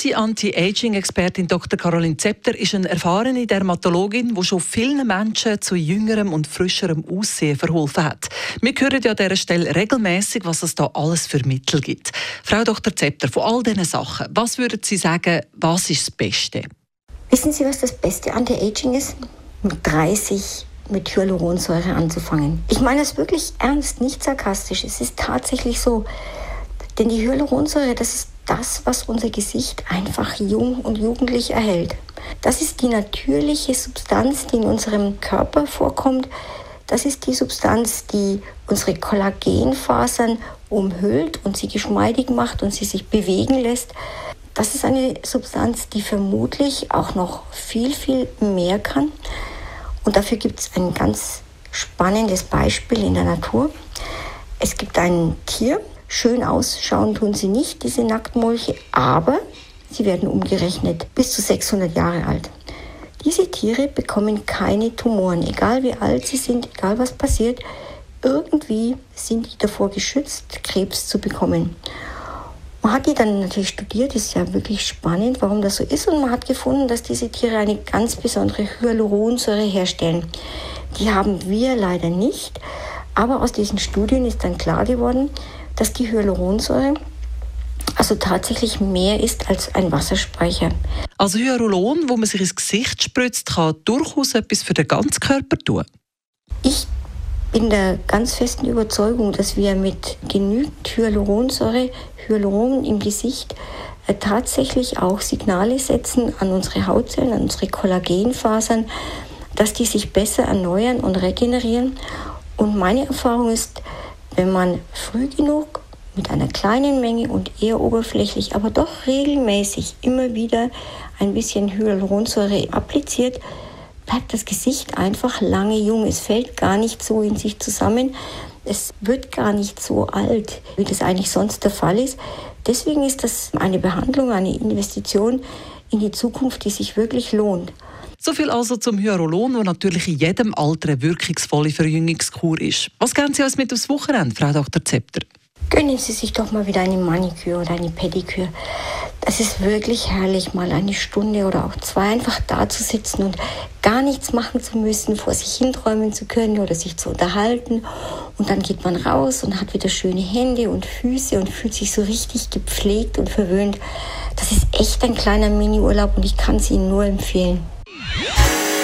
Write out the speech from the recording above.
Unsere Anti-Aging-Expertin Dr. Caroline Zepter ist eine erfahrene Dermatologin, die schon vielen Menschen zu jüngerem und frischerem Aussehen verholfen hat. Wir hören ja an dieser Stelle regelmäßig, was es da alles für Mittel gibt. Frau Dr. Zepter, von all diesen Sachen, was würden Sie sagen, was ist das Beste? Wissen Sie, was das beste Anti-Aging ist? Mit 30 mit Hyaluronsäure anzufangen. Ich meine das wirklich ernst, nicht sarkastisch. Es ist tatsächlich so. Denn die Hyaluronsäure, das ist das, was unser Gesicht einfach jung und jugendlich erhält. Das ist die natürliche Substanz, die in unserem Körper vorkommt. Das ist die Substanz, die unsere Kollagenfasern umhüllt und sie geschmeidig macht und sie sich bewegen lässt. Das ist eine Substanz, die vermutlich auch noch viel, viel mehr kann. Und dafür gibt es ein ganz spannendes Beispiel in der Natur. Es gibt ein Tier, Schön ausschauen tun sie nicht, diese Nacktmolche, aber sie werden umgerechnet bis zu 600 Jahre alt. Diese Tiere bekommen keine Tumoren, egal wie alt sie sind, egal was passiert. Irgendwie sind die davor geschützt, Krebs zu bekommen. Man hat die dann natürlich studiert, ist ja wirklich spannend, warum das so ist. Und man hat gefunden, dass diese Tiere eine ganz besondere Hyaluronsäure herstellen. Die haben wir leider nicht. Aber aus diesen Studien ist dann klar geworden, dass die Hyaluronsäure also tatsächlich mehr ist als ein Wasserspeicher. Also Hyaluron, wo man sich ins Gesicht spritzt, kann durchaus etwas für den ganzen Körper tun. Ich bin der ganz festen Überzeugung, dass wir mit genügend Hyaluronsäure, Hyaluron im Gesicht, äh, tatsächlich auch Signale setzen an unsere Hautzellen, an unsere Kollagenfasern, dass die sich besser erneuern und regenerieren. Und meine Erfahrung ist, wenn man früh genug mit einer kleinen Menge und eher oberflächlich, aber doch regelmäßig immer wieder ein bisschen Hyaluronsäure appliziert, bleibt das Gesicht einfach lange jung. Es fällt gar nicht so in sich zusammen. Es wird gar nicht so alt, wie das eigentlich sonst der Fall ist. Deswegen ist das eine Behandlung, eine Investition in die Zukunft, die sich wirklich lohnt. So viel also zum Hyaluron, wo natürlich in jedem Alter eine wirkungsvolle Verjüngungskur ist. Was geben Sie uns mit aufs Wochenende, Frau Dr. Zepter? Gönnen Sie sich doch mal wieder eine Maniküre oder eine Pediküre. Das ist wirklich herrlich, mal eine Stunde oder auch zwei einfach da zu sitzen und gar nichts machen zu müssen, vor sich hinträumen zu können oder sich zu unterhalten. Und dann geht man raus und hat wieder schöne Hände und Füße und fühlt sich so richtig gepflegt und verwöhnt. Das ist echt ein kleiner Mini-Urlaub und ich kann es Ihnen nur empfehlen.